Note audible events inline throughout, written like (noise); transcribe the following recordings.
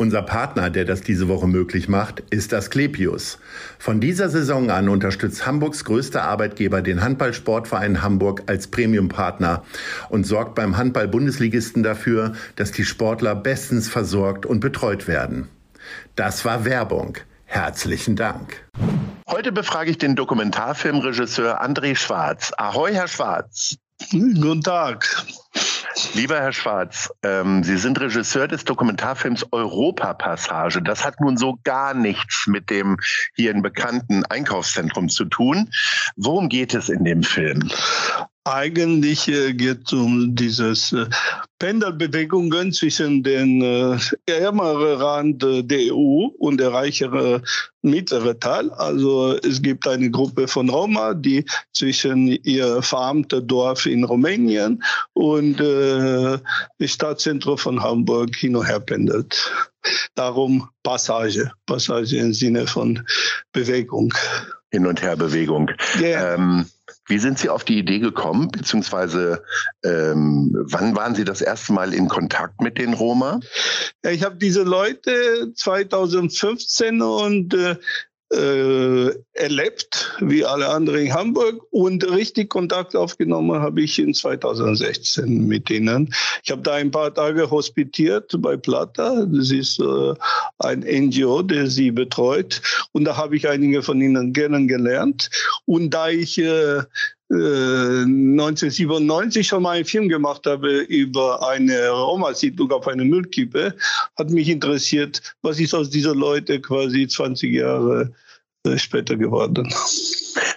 Unser Partner, der das diese Woche möglich macht, ist das Klepius. Von dieser Saison an unterstützt Hamburgs größter Arbeitgeber den Handballsportverein Hamburg als Premiumpartner und sorgt beim Handball-Bundesligisten dafür, dass die Sportler bestens versorgt und betreut werden. Das war Werbung. Herzlichen Dank. Heute befrage ich den Dokumentarfilmregisseur André Schwarz. Ahoi, Herr Schwarz. Guten Tag. Lieber Herr Schwarz, ähm, Sie sind Regisseur des Dokumentarfilms Europapassage. Das hat nun so gar nichts mit dem hier in bekannten Einkaufszentrum zu tun. Worum geht es in dem Film? Eigentlich geht es um dieses äh, Pendelbewegungen zwischen den äh, ärmeren Rand der EU und der reichere mittlere Teil. Also es gibt eine Gruppe von Roma, die zwischen ihr verarmte Dorf in Rumänien und äh, das Stadtzentrum von Hamburg hin und her pendelt. Darum Passage, Passage im Sinne von Bewegung. Hin und her Bewegung. Yeah. Ähm wie sind Sie auf die Idee gekommen, beziehungsweise ähm, wann waren Sie das erste Mal in Kontakt mit den Roma? Ich habe diese Leute 2015 und äh, äh, erlebt, wie alle anderen in Hamburg. Und richtig Kontakt aufgenommen habe ich in 2016 mit ihnen. Ich habe da ein paar Tage hospitiert bei Plata. Das ist äh, ein NGO, der sie betreut. Und da habe ich einige von ihnen kennengelernt. Und da ich äh, 1997 äh, schon mal einen Film gemacht habe über eine Roma-Siedlung auf eine Müllkippe, hat mich interessiert, was ist aus dieser Leute quasi 20 Jahre äh, später geworden.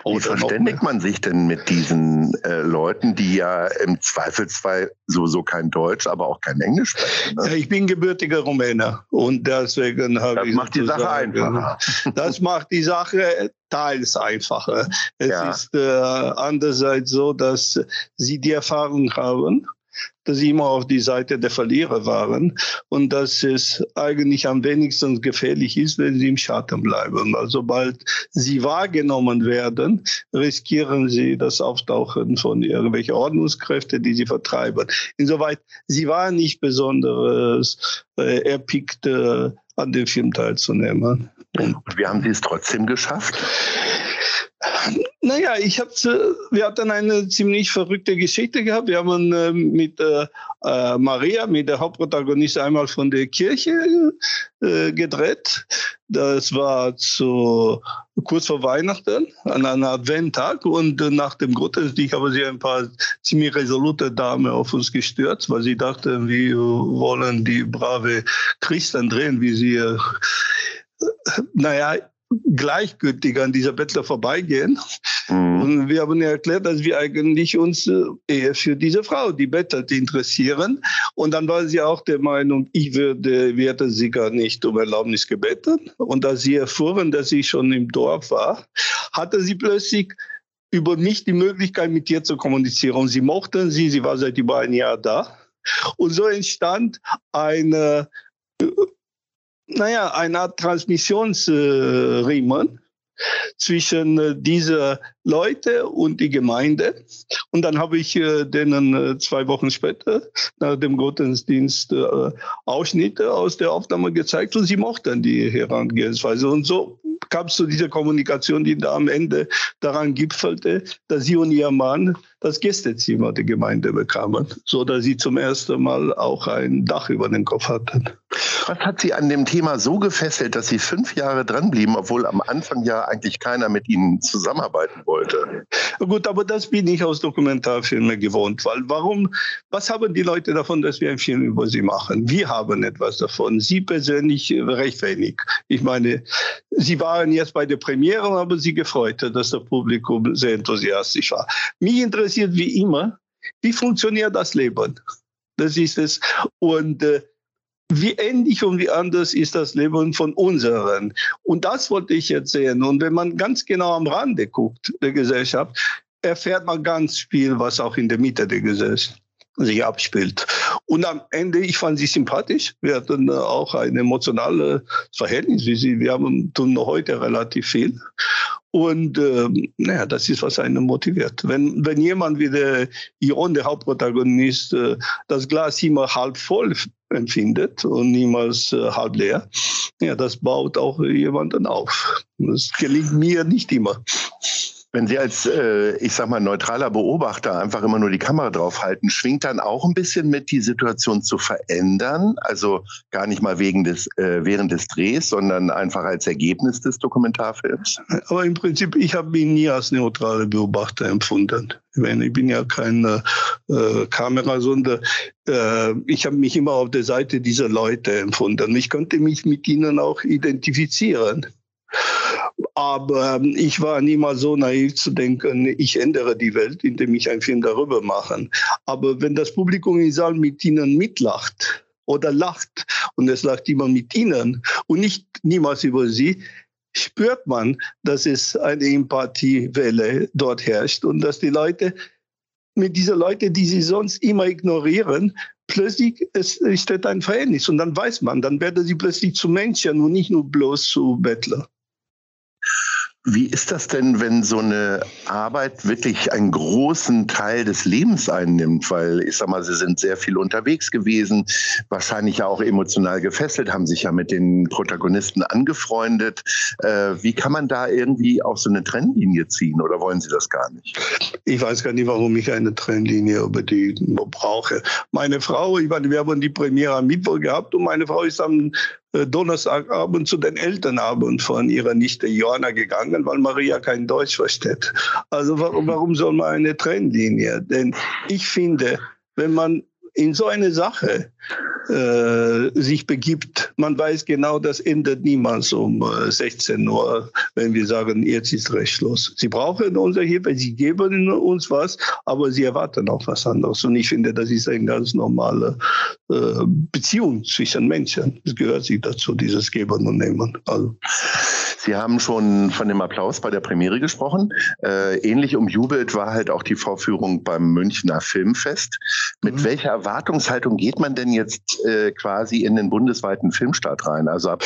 Wie verständigt man sich denn mit diesen äh, Leuten, die ja im Zweifelsfall sowieso kein Deutsch, aber auch kein Englisch sprechen? Ne? Ja, ich bin gebürtiger Rumäner und deswegen habe ich. Das macht die Sache einfacher. (laughs) Das macht die Sache teils einfacher. Es ja. ist äh, andererseits so, dass sie die Erfahrung haben dass sie immer auf die Seite der Verlierer waren und dass es eigentlich am wenigsten gefährlich ist, wenn sie im Schatten bleiben. Weil sobald sie wahrgenommen werden, riskieren sie das Auftauchen von irgendwelchen Ordnungskräften, die sie vertreiben. Insoweit, sie waren nicht besonders äh, erpickt, äh, an dem Film teilzunehmen. Und wie haben es trotzdem geschafft? Naja, ich hab, wir hatten eine ziemlich verrückte Geschichte gehabt. Wir haben äh, mit äh, äh, Maria, mit der Hauptprotagonistin, einmal von der Kirche äh, gedreht. Das war zu, kurz vor Weihnachten, an einem Adventtag. Und nach dem Gottesdienst haben sie ein paar ziemlich resolute Damen auf uns gestürzt, weil sie dachten, wir wollen die brave Christen drehen, wie sie äh, naja, gleichgültig an dieser Bettler vorbeigehen. Mhm. Und wir haben erklärt, dass wir eigentlich uns äh, eher für diese Frau, die bettelt, interessieren. Und dann war sie auch der Meinung, ich würde, werde sie gar nicht um Erlaubnis gebeten. Und als sie erfuhren, dass ich schon im Dorf war, hatte sie plötzlich über mich die Möglichkeit, mit ihr zu kommunizieren. Und sie mochten sie, sie war seit über ein Jahr da. Und so entstand eine naja, eine Art Transmissionsriemen zwischen äh, diese Leute und die Gemeinde. Und dann habe ich äh, denen äh, zwei Wochen später nach dem Gottesdienst Ausschnitte aus der Aufnahme gezeigt und sie mochten die Herangehensweise. Und so kam es zu dieser Kommunikation, die da am Ende daran gipfelte, dass sie und ihr Mann das Gästezimmer der Gemeinde bekamen, so dass sie zum ersten Mal auch ein Dach über den Kopf hatten. Was hat Sie an dem Thema so gefesselt, dass Sie fünf Jahre dranblieben, obwohl am Anfang ja eigentlich keiner mit Ihnen zusammenarbeiten wollte? Gut, aber das bin ich aus Dokumentarfilmen gewohnt, weil warum, was haben die Leute davon, dass wir einen Film über sie machen? Wir haben etwas davon. Sie persönlich recht wenig. Ich meine, Sie waren jetzt bei der Premiere, haben Sie gefreut, dass das Publikum sehr enthusiastisch war. Mich interessiert wie immer, wie funktioniert das Leben? Das ist es. Und äh, wie ähnlich und wie anders ist das Leben von unseren. Und das wollte ich jetzt sehen. Und wenn man ganz genau am Rande guckt der Gesellschaft, erfährt man ganz viel, was auch in der Mitte der Gesellschaft sich abspielt. Und am Ende, ich fand sie sympathisch. Wir hatten äh, auch ein emotionales Verhältnis. Wir haben tun noch heute relativ viel. Und ähm, naja, das ist, was einen motiviert. Wenn, wenn jemand wie der Ion, der Hauptprotagonist, äh, das Glas immer halb voll empfindet und niemals äh, halb leer, ja, das baut auch jemanden auf. Das gelingt mir nicht immer. Wenn Sie als, äh, ich sag mal, neutraler Beobachter einfach immer nur die Kamera draufhalten, schwingt dann auch ein bisschen mit, die Situation zu verändern? Also gar nicht mal wegen des, äh, während des Drehs, sondern einfach als Ergebnis des Dokumentarfilms? Aber im Prinzip, ich habe mich nie als neutraler Beobachter empfunden. Ich, meine, ich bin ja kein äh, Kamerasonder. Äh, ich habe mich immer auf der Seite dieser Leute empfunden. Ich konnte mich mit ihnen auch identifizieren. Aber ähm, ich war niemals so naiv zu denken, ich ändere die Welt, indem ich einen Film darüber mache. Aber wenn das Publikum im Saal mit ihnen mitlacht oder lacht und es lacht immer mit ihnen und nicht niemals über sie, spürt man, dass es eine Empathiewelle dort herrscht und dass die Leute mit dieser Leute, die sie sonst immer ignorieren, plötzlich es steht ein Verhältnis und dann weiß man, dann werden sie plötzlich zu Menschen und nicht nur bloß zu Bettler. Wie ist das denn, wenn so eine Arbeit wirklich einen großen Teil des Lebens einnimmt? Weil ich sag mal, Sie sind sehr viel unterwegs gewesen, wahrscheinlich ja auch emotional gefesselt, haben sich ja mit den Protagonisten angefreundet. Äh, wie kann man da irgendwie auch so eine Trennlinie ziehen oder wollen Sie das gar nicht? Ich weiß gar nicht, warum ich eine Trennlinie über die brauche. Meine Frau, ich meine, wir haben die Premiere am Mittwoch gehabt und meine Frau ist am Donnerstagabend zu den Elternabend von ihrer Nichte Johanna gegangen, weil Maria kein Deutsch versteht. Also warum, warum soll man eine Trennlinie? Denn ich finde, wenn man in so eine Sache äh, sich begibt, man weiß genau, das endet niemals um äh, 16 Uhr, wenn wir sagen, jetzt ist rechtlos. Sie brauchen unsere Hilfe, sie geben uns was, aber sie erwarten auch was anderes. Und ich finde, das ist eine ganz normale äh, Beziehung zwischen Menschen. Es gehört sich dazu, dieses Geben und Nehmen. Also. Sie haben schon von dem Applaus bei der Premiere gesprochen. Äh, ähnlich umjubelt war halt auch die Vorführung beim Münchner Filmfest. Mit mhm. welcher Erwartungshaltung geht man denn jetzt äh, quasi in den bundesweiten Filmstart rein? Also ab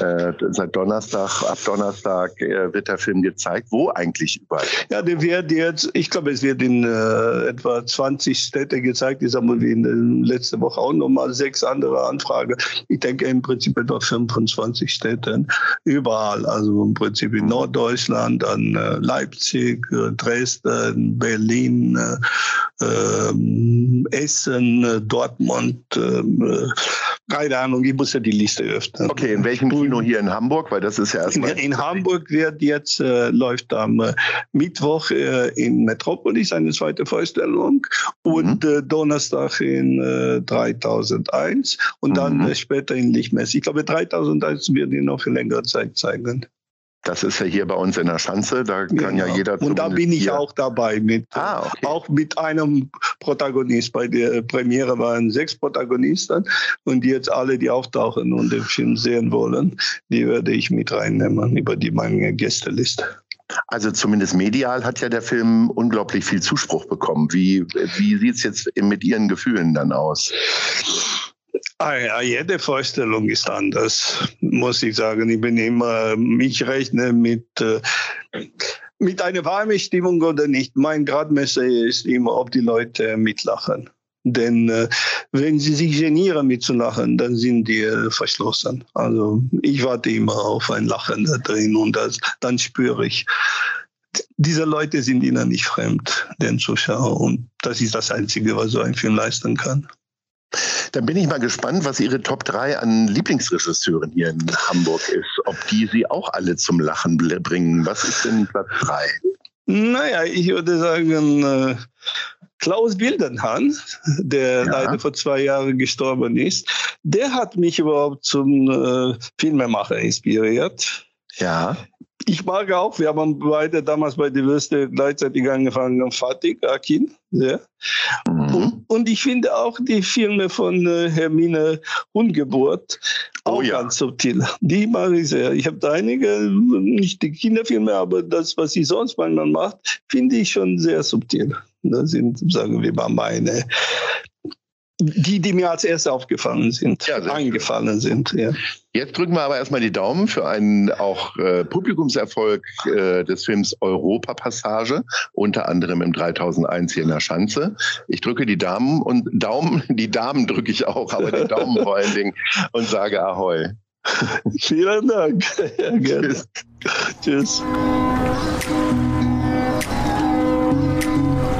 äh, seit Donnerstag, ab Donnerstag äh, wird der Film gezeigt. Wo eigentlich überall? Ja, der wird jetzt, ich glaube, es wird in äh, etwa 20 Städte gezeigt. Ich habe wie in der letzte Woche auch nochmal sechs andere Anfragen. Ich denke im Prinzip etwa 25 Städten. Überall also im Prinzip in Norddeutschland, dann äh, Leipzig, äh, Dresden, Berlin, äh, ähm, Essen, Dortmund, ähm, äh, keine Ahnung, ich muss ja die Liste öffnen. Okay, in welchem Kino hier in Hamburg? Weil das ist ja erstmal. In, in Hamburg wird jetzt, äh, läuft am äh, Mittwoch äh, in Metropolis eine zweite Vorstellung und mhm. äh, Donnerstag in äh, 3001 und dann mhm. äh, später in Lichtmess. Ich glaube, 3001 wird ihn noch für längere Zeit zeigen. Das ist ja hier bei uns in der Schanze, da kann genau. ja jeder. Und da bin ich auch dabei mit, ah, okay. auch mit einem Protagonist. Bei der Premiere waren sechs Protagonisten und jetzt alle, die auftauchen und den Film sehen wollen, die werde ich mit reinnehmen über die meine Gästeliste. Also zumindest medial hat ja der Film unglaublich viel Zuspruch bekommen. Wie, wie sieht es jetzt mit Ihren Gefühlen dann aus? Ah jede Vorstellung ist anders, muss ich sagen. Ich bin immer, ich rechne mit, äh, mit einer warmen Stimmung oder nicht. Mein Gradmesser ist immer, ob die Leute mitlachen. Denn äh, wenn sie sich genieren mitzulachen, dann sind die äh, verschlossen. Also ich warte immer auf ein Lachen da drin und das, dann spüre ich, diese Leute sind ihnen nicht fremd, den Zuschauer. Und das ist das Einzige, was so ein Film leisten kann. Dann bin ich mal gespannt, was Ihre Top 3 an Lieblingsregisseuren hier in Hamburg ist. Ob die Sie auch alle zum Lachen bringen. Was ist denn Platz 3? Naja, ich würde sagen, äh, Klaus Wildenhahn, der ja. leider vor zwei Jahren gestorben ist, der hat mich überhaupt zum äh, Filmemacher inspiriert. Ja. Ich mag auch, wir haben beide damals bei die Würste gleichzeitig angefangen, Fatih Akin. Ja. Mhm. Und, und, ich finde auch die Filme von äh, Hermine Ungeburt oh auch oh, ja. ganz subtil. Die mag ich sehr. Ich habe da einige, nicht die Kinderfilme, aber das, was sie sonst manchmal macht, finde ich schon sehr subtil. Das sind, sagen wir mal, meine die, die mir als erste aufgefallen sind, ja, eingefallen sind. Ja. Jetzt drücken wir aber erstmal die Daumen für einen auch äh, Publikumserfolg äh, des Films Europa Passage, unter anderem im 3001 hier in der Schanze. Ich drücke die Damen und Daumen, (laughs) die Damen drücke ich auch, aber die Daumen (laughs) vor allen Dingen und sage Ahoi. Vielen Dank. (laughs) Ja. Tschüss. Tschüss.